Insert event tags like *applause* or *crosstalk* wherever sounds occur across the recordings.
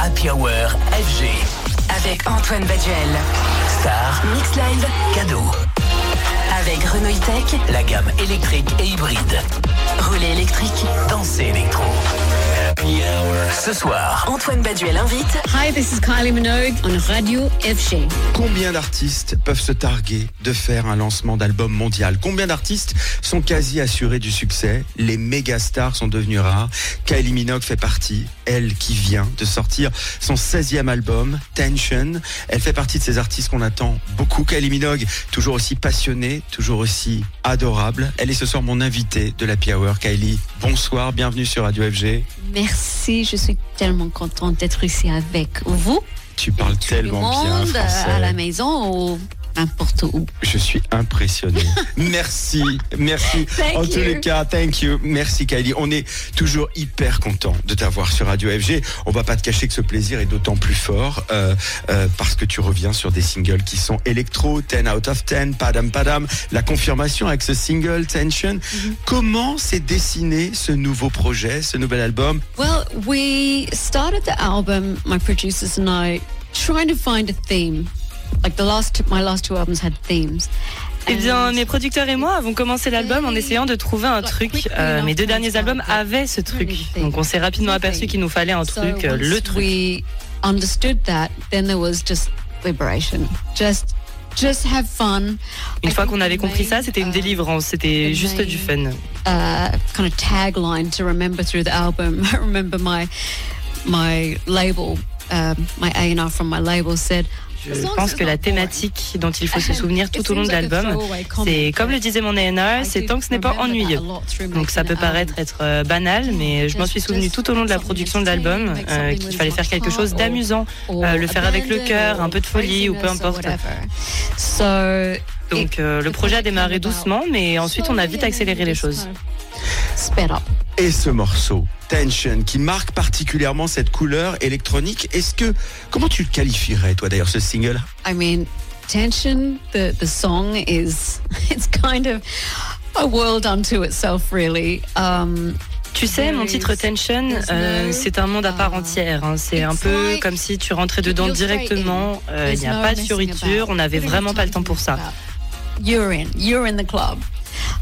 Happy Hour FG. Avec Antoine Baduel. Star, Mix Live. cadeau. Avec Renault E-Tech. La gamme électrique et hybride. Relais électrique. Dansez électro. Happy Hour. Ce soir, Antoine Baduel invite. Hi, this is Kylie Minogue on Radio FG. Combien d'artistes peuvent se targuer de faire un lancement d'album mondial? Combien d'artistes sont quasi assurés du succès? Les méga stars sont devenus rares. Kylie Minogue fait partie, elle qui vient de sortir son 16e album, Tension. Elle fait partie de ces artistes qu'on attend beaucoup. Kylie Minogue, toujours aussi passionnée, toujours aussi adorable. Elle est ce soir mon invitée de la Hour. Kylie, bonsoir, bienvenue sur Radio FG. Merci, je suis tellement contente d'être ici avec vous. Tu parles tellement bien français. à la maison ou n'importe où. Je suis impressionné. *laughs* merci, merci. Thank en tous you. les cas, thank you. Merci Kylie. On est toujours hyper content de t'avoir sur Radio FG. On va pas te cacher que ce plaisir est d'autant plus fort euh, euh, parce que tu reviens sur des singles qui sont électro, 10 out of 10, padam padam. La confirmation avec ce single Tension. Mm-hmm. Comment s'est dessiné ce nouveau projet, ce nouvel album? Well, we started the album, my producers and I, trying to find a theme. Like the last, two, my last two albums had themes. Eh bien, mes producteurs et moi avons commencé l'album en essayant de trouver un truc. Euh, mes deux derniers albums avaient ce truc. Donc, on s'est rapidement aperçu qu'il nous fallait un truc, euh, le truc. We understood that, then there was just liberation. Just, just have fun. Une fois qu'on avait compris ça, c'était une uh, délivrance. C'était juste du fun. uh, kind of tagline to remember through the album. *laughs* Remember my my label, um, my A and R from my label said. Je pense que la thématique dont il faut se souvenir tout au long de l'album, c'est comme le disait mon A&R, c'est tant que ce n'est pas ennuyeux. Donc ça peut paraître être euh, banal, mais je m'en suis souvenu tout au long de la production de l'album euh, qu'il fallait faire quelque chose d'amusant, euh, le faire avec le cœur, un peu de folie ou peu importe. Donc euh, le projet a démarré doucement, mais ensuite on a vite accéléré les choses. Sped up. et ce morceau Tension qui marque particulièrement cette couleur électronique. Est-ce que comment tu le qualifierais toi d'ailleurs ce single? I mean, tension. The the song is *laughs* it's kind of a world unto itself, really. Um, Tu sais, mon titre Tension, euh, c'est un monde à part entière. hein. C'est un peu comme si tu rentrais dedans directement. Euh, Il n'y a pas de fioriture. On n'avait vraiment pas le temps pour ça. You're in. You're in the club,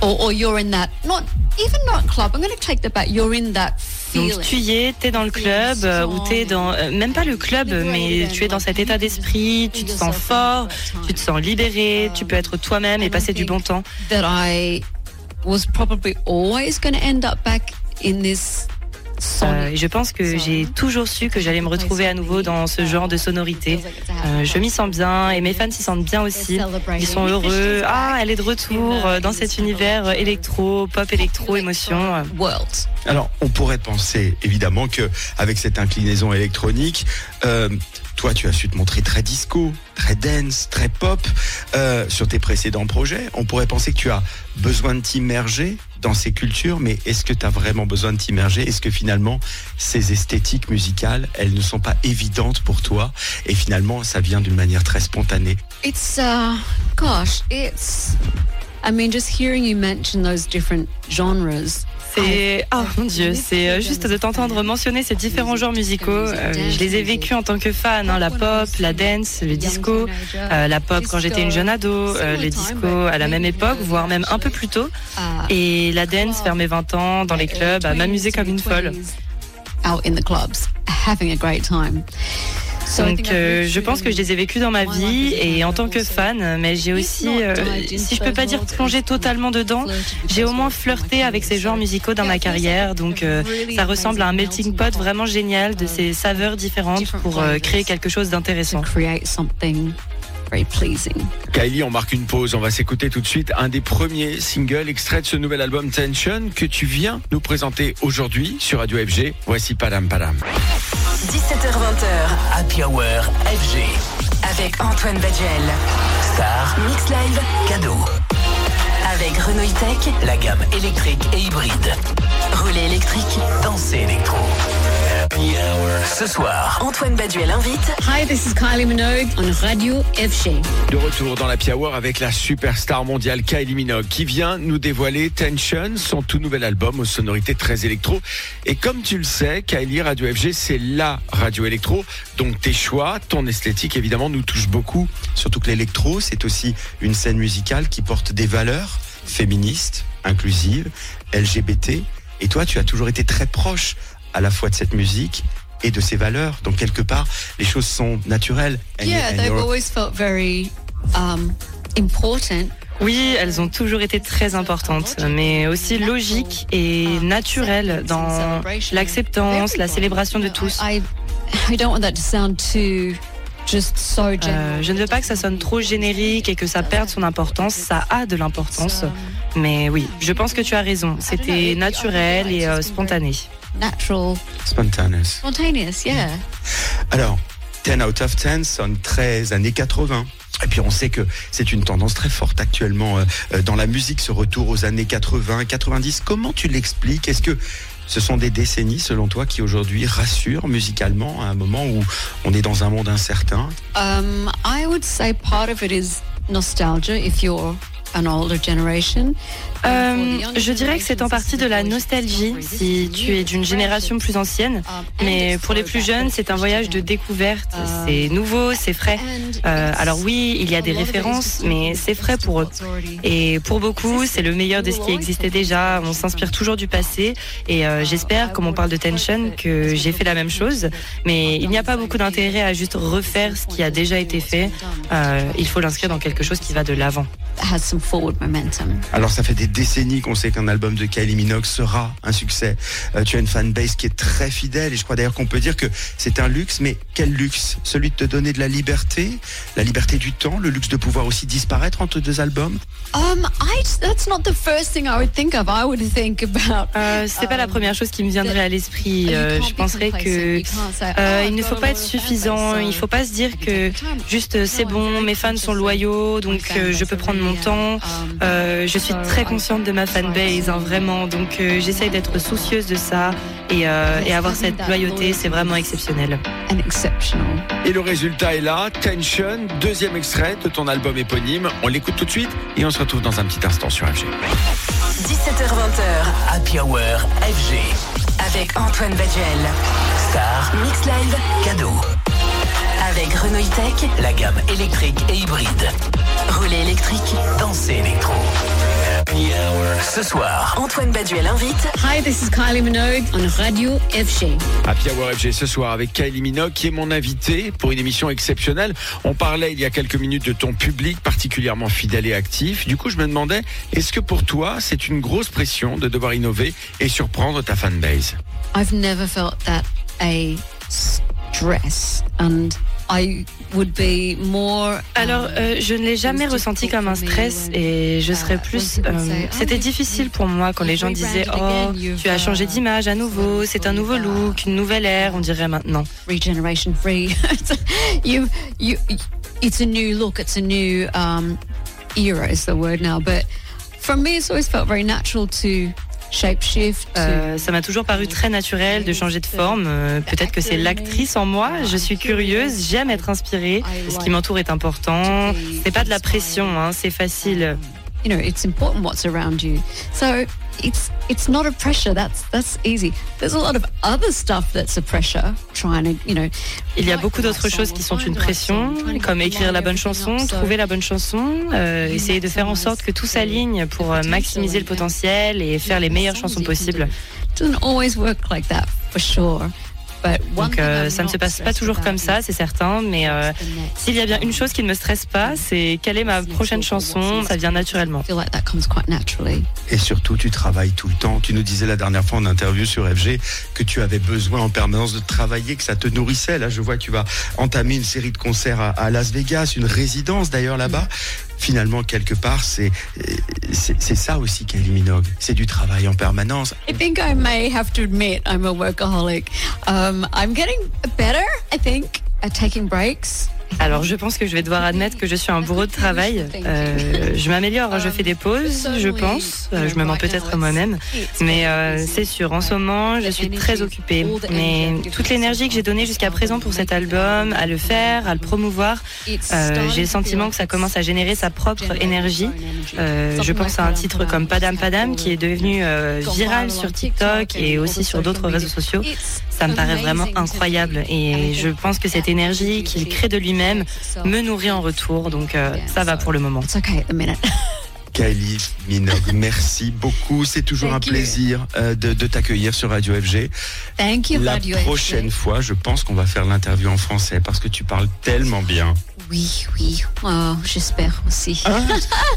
or, or you're in that. Not even not club. I'm going to take that back. You're in that. Donc tu y es, t'es dans le club euh, ou t'es dans euh, même pas le club, mais tu es dans cet état d'esprit. Tu te sens fort, tu te sens libéré, tu peux être toi-même et passer du bon temps. was probably always going to end up back in this Euh, je pense que j'ai toujours su que j'allais me retrouver à nouveau dans ce genre de sonorité. Euh, je m'y sens bien et mes fans s'y sentent bien aussi. Ils sont heureux. Ah, elle est de retour euh, dans cet univers électro, pop électro, émotion. world. Alors, on pourrait penser évidemment que avec cette inclinaison électronique, euh, tu as su te montrer très disco, très dance, très pop euh, sur tes précédents projets. On pourrait penser que tu as besoin de t'immerger dans ces cultures, mais est-ce que tu as vraiment besoin de t'immerger? Est-ce que finalement, ces esthétiques musicales, elles ne sont pas évidentes pour toi? Et finalement, ça vient d'une manière très spontanée. It's uh, gosh, it's. I mean, just hearing you mention those different genres. C'est oh mon dieu, c'est euh, juste de t'entendre mentionner ces différents genres musicaux. Euh, je les ai vécus en tant que fan, hein, la pop, la dance, le disco, euh, la pop quand j'étais une jeune ado, euh, le disco à la même époque, voire même un peu plus tôt, Uh, et la dance vers mes 20 ans dans les clubs, à m'amuser comme une folle. Out in the clubs, having a great time. So I Donc think I've euh, je pense que je les ai vécus dans ma my vie life as a et en fan, tant que also fan, mais j'ai aussi, euh, si je peux pas dire plongé totalement dedans, j'ai au moins flirté avec ces genres musicaux dans ma carrière. Donc euh, ça ressemble à un melting pot vraiment génial de ces saveurs différentes pour euh, créer quelque chose d'intéressant. create something very pleasing. Kylie, on marque une pause. On va s'écouter tout de suite un des premiers singles extraits de ce nouvel album Tension que tu viens nous présenter aujourd'hui sur Radio FG. Voici Padam Padam. 17h20h. Happy Hour FG. Avec Antoine Baduel. Star, Mix Live. cadeau. Avec Renault E-Tech. La gamme électrique et hybride. Relais électrique. Dansez électro. Ce soir. Antoine Baduel invite Hi, this is Kylie Minogue on Radio FG. De retour dans la Hour avec la superstar mondiale Kylie Minogue qui vient nous dévoiler Tension, son tout nouvel album aux sonorités très électro. Et comme tu le sais, Kylie, Radio FG, c'est la radio électro. Donc tes choix, ton esthétique évidemment nous touche beaucoup. Surtout que l'électro, c'est aussi une scène musicale qui porte des valeurs féministes, inclusives, LGBT. Et toi, tu as toujours été très proche à la fois de cette musique et de ses valeurs. Donc quelque part, les choses sont naturelles. And Yeah, and they've you're- always felt very um, important. Oui, elles ont toujours été très importantes, mais aussi logiques et naturelles dans l'acceptance, la célébration de tous. Euh, je ne veux pas que ça sonne trop générique et que ça perde son importance. Ça a de l'importance. Mais oui, je pense que tu as raison. C'était naturel et euh, spontané. Natural, Spontaneous. spontaneous, yeah. Alors, 10 out of 10 sonne très années 80. Et puis on sait que c'est une tendance très forte actuellement euh, euh, dans la musique, ce retour aux années 80, 90. Comment tu l'expliques? Est-ce que ce sont des décennies, selon toi, qui aujourd'hui rassurent musicalement à un moment où on est dans un monde incertain? Um, I would say part of it is nostalgia if you're. Euh, je dirais que c'est en partie de la nostalgie si tu es d'une génération plus ancienne. Mais pour les plus jeunes, c'est un voyage de découverte. C'est nouveau, c'est frais. Euh, alors oui, il y a des références, mais c'est frais pour eux. Et pour beaucoup, c'est le meilleur de ce qui existait déjà. On s'inspire toujours du passé. Et euh, j'espère, comme on parle de Tension, que j'ai fait la même chose. Mais il n'y a pas beaucoup d'intérêt à juste refaire ce qui a déjà été fait. Euh, il faut l'inscrire dans quelque chose qui va de l'avant. Forward momentum. Alors ça fait des décennies qu'on sait qu'un album de Kylie Minogue sera un succès. Euh, tu as une fanbase qui est très fidèle et je crois d'ailleurs qu'on peut dire que c'est un luxe, mais quel luxe? Celui de te donner de la liberté, la liberté du temps, le luxe de pouvoir aussi disparaître entre deux albums? Um, I that's not the first thing I would think of. I would think about. Euh, c'est pas la première chose qui me viendrait à l'esprit. Euh, je penserais que euh, il ne faut pas être suffisant. Il faut pas se dire que juste c'est bon, mes fans sont loyaux, donc euh, je peux prendre mon temps. Euh, je suis très consciente de ma fanbase, hein, vraiment. Donc euh, j'essaye d'être soucieuse de ça et, euh, et avoir cette loyauté, c'est vraiment exceptionnel. and exceptional. Et le résultat est là, Tension, deuxième extrait de ton album éponyme. On l'écoute tout de suite et on se retrouve dans un petit instant sur FG. 17h20 Happy Hour FG. avec Antoine Baduel. Star, Mix Live cadeau. avec Renault E-Tech. La gamme électrique et hybride. Relais électrique. Dansez électro. Happy Hour ce soir. Antoine Baduel invite Hi, this is Kylie Minogue on Radio FG. Happy Hour FG ce soir avec Kylie Minogue qui est mon invité pour une émission exceptionnelle. On parlait il y a quelques minutes de ton public particulièrement fidèle et actif. Du coup, je me demandais, est-ce que pour toi, c'est une grosse pression de devoir innover et surprendre ta fanbase? I've never felt that a stress, and I would be more. Alors, euh, je ne l'ai jamais ressenti comme un stress et je serais plus. euh, C'était difficile pour moi quand les gens disaient Oh, tu as changé d'image à nouveau, c'est un nouveau look, une nouvelle ère, on dirait maintenant. regeneration free. *laughs* you, you, it's a new look. It's a new um, era. Is the word now. But for me, it's always felt very natural to shapeshift. Euh, ça m'a toujours paru très naturel de changer de forme. Euh, Peut-être que c'est l'actrice en moi. Je suis curieuse, j'aime être inspirée. Ce qui m'entoure est important. C'est pas de la pression, hein, c'est facile. You know, it's important what's around you. So it's it's not a pressure. That's that's easy. There's a lot of other stuff that's a pressure. Trying to, you know. Il y a beaucoup d'autres choses qui sont une pression, comme écrire la bonne chanson, trouver la bonne chanson, euh, essayer de faire en sorte que tout s'aligne pour euh, maximiser le potentiel et faire les meilleures chansons possibles. doesn't always work like that for sure. Donc euh, ça ne se passe pas toujours comme ça, is c'est certain, mais euh, s'il y a bien une chose qui ne me stresse pas, c'est quelle est ma prochaine chanson, ça vient naturellement. I feel like that comes quite naturally. Et surtout, tu travailles tout le temps. Tu nous disais la dernière fois en interview sur FG que tu avais besoin en permanence de travailler, que ça te nourrissait. Là, je vois que tu vas entamer une série de concerts à, à Las Vegas, une résidence d'ailleurs là-bas. Finalement, quelque part, c'est ça aussi Kylie Minogue. C'est du travail en permanence. I think I may have to admit I'm a workaholic. Um, I'm getting better, I think, at taking breaks. Alors, je pense que je vais devoir admettre que je suis un bourreau de travail. Euh, je m'améliore, je fais des pauses, je pense. Euh, je me mens peut-être moi-même. Mais euh, c'est sûr, en ce moment, je suis très occupée. Mais toute l'énergie que j'ai donnée jusqu'à présent pour cet album, à le faire, à le promouvoir, j'ai le sentiment que ça commence à générer sa propre énergie. je pense à un titre comme Padam Padam qui est devenu viral sur TikTok et aussi sur d'autres réseaux sociaux. Ça me paraît vraiment incroyable et je pense que cette énergie qu'il crée de lui-même me nourrit en retour. Donc euh, ça va pour le moment. *laughs* Kylie Minogue, merci beaucoup. C'est toujours un plaisir euh, de, t'accueillir sur Radio FG. Thank you, La prochaine fois, je pense qu'on va faire l'interview en français parce que tu parles tellement bien. Oui, oui, oh, j'espère aussi. Ah,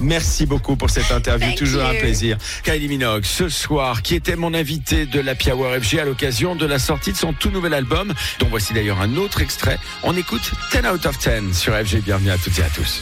merci beaucoup pour cette interview, toujours un plaisir. Kylie Minogue, ce soir, qui était mon invité de la Hour FG à l'occasion de la sortie de son tout nouvel album, dont voici d'ailleurs un autre extrait. On écoute 10 out of 10 sur FG. Bienvenue à toutes et à tous.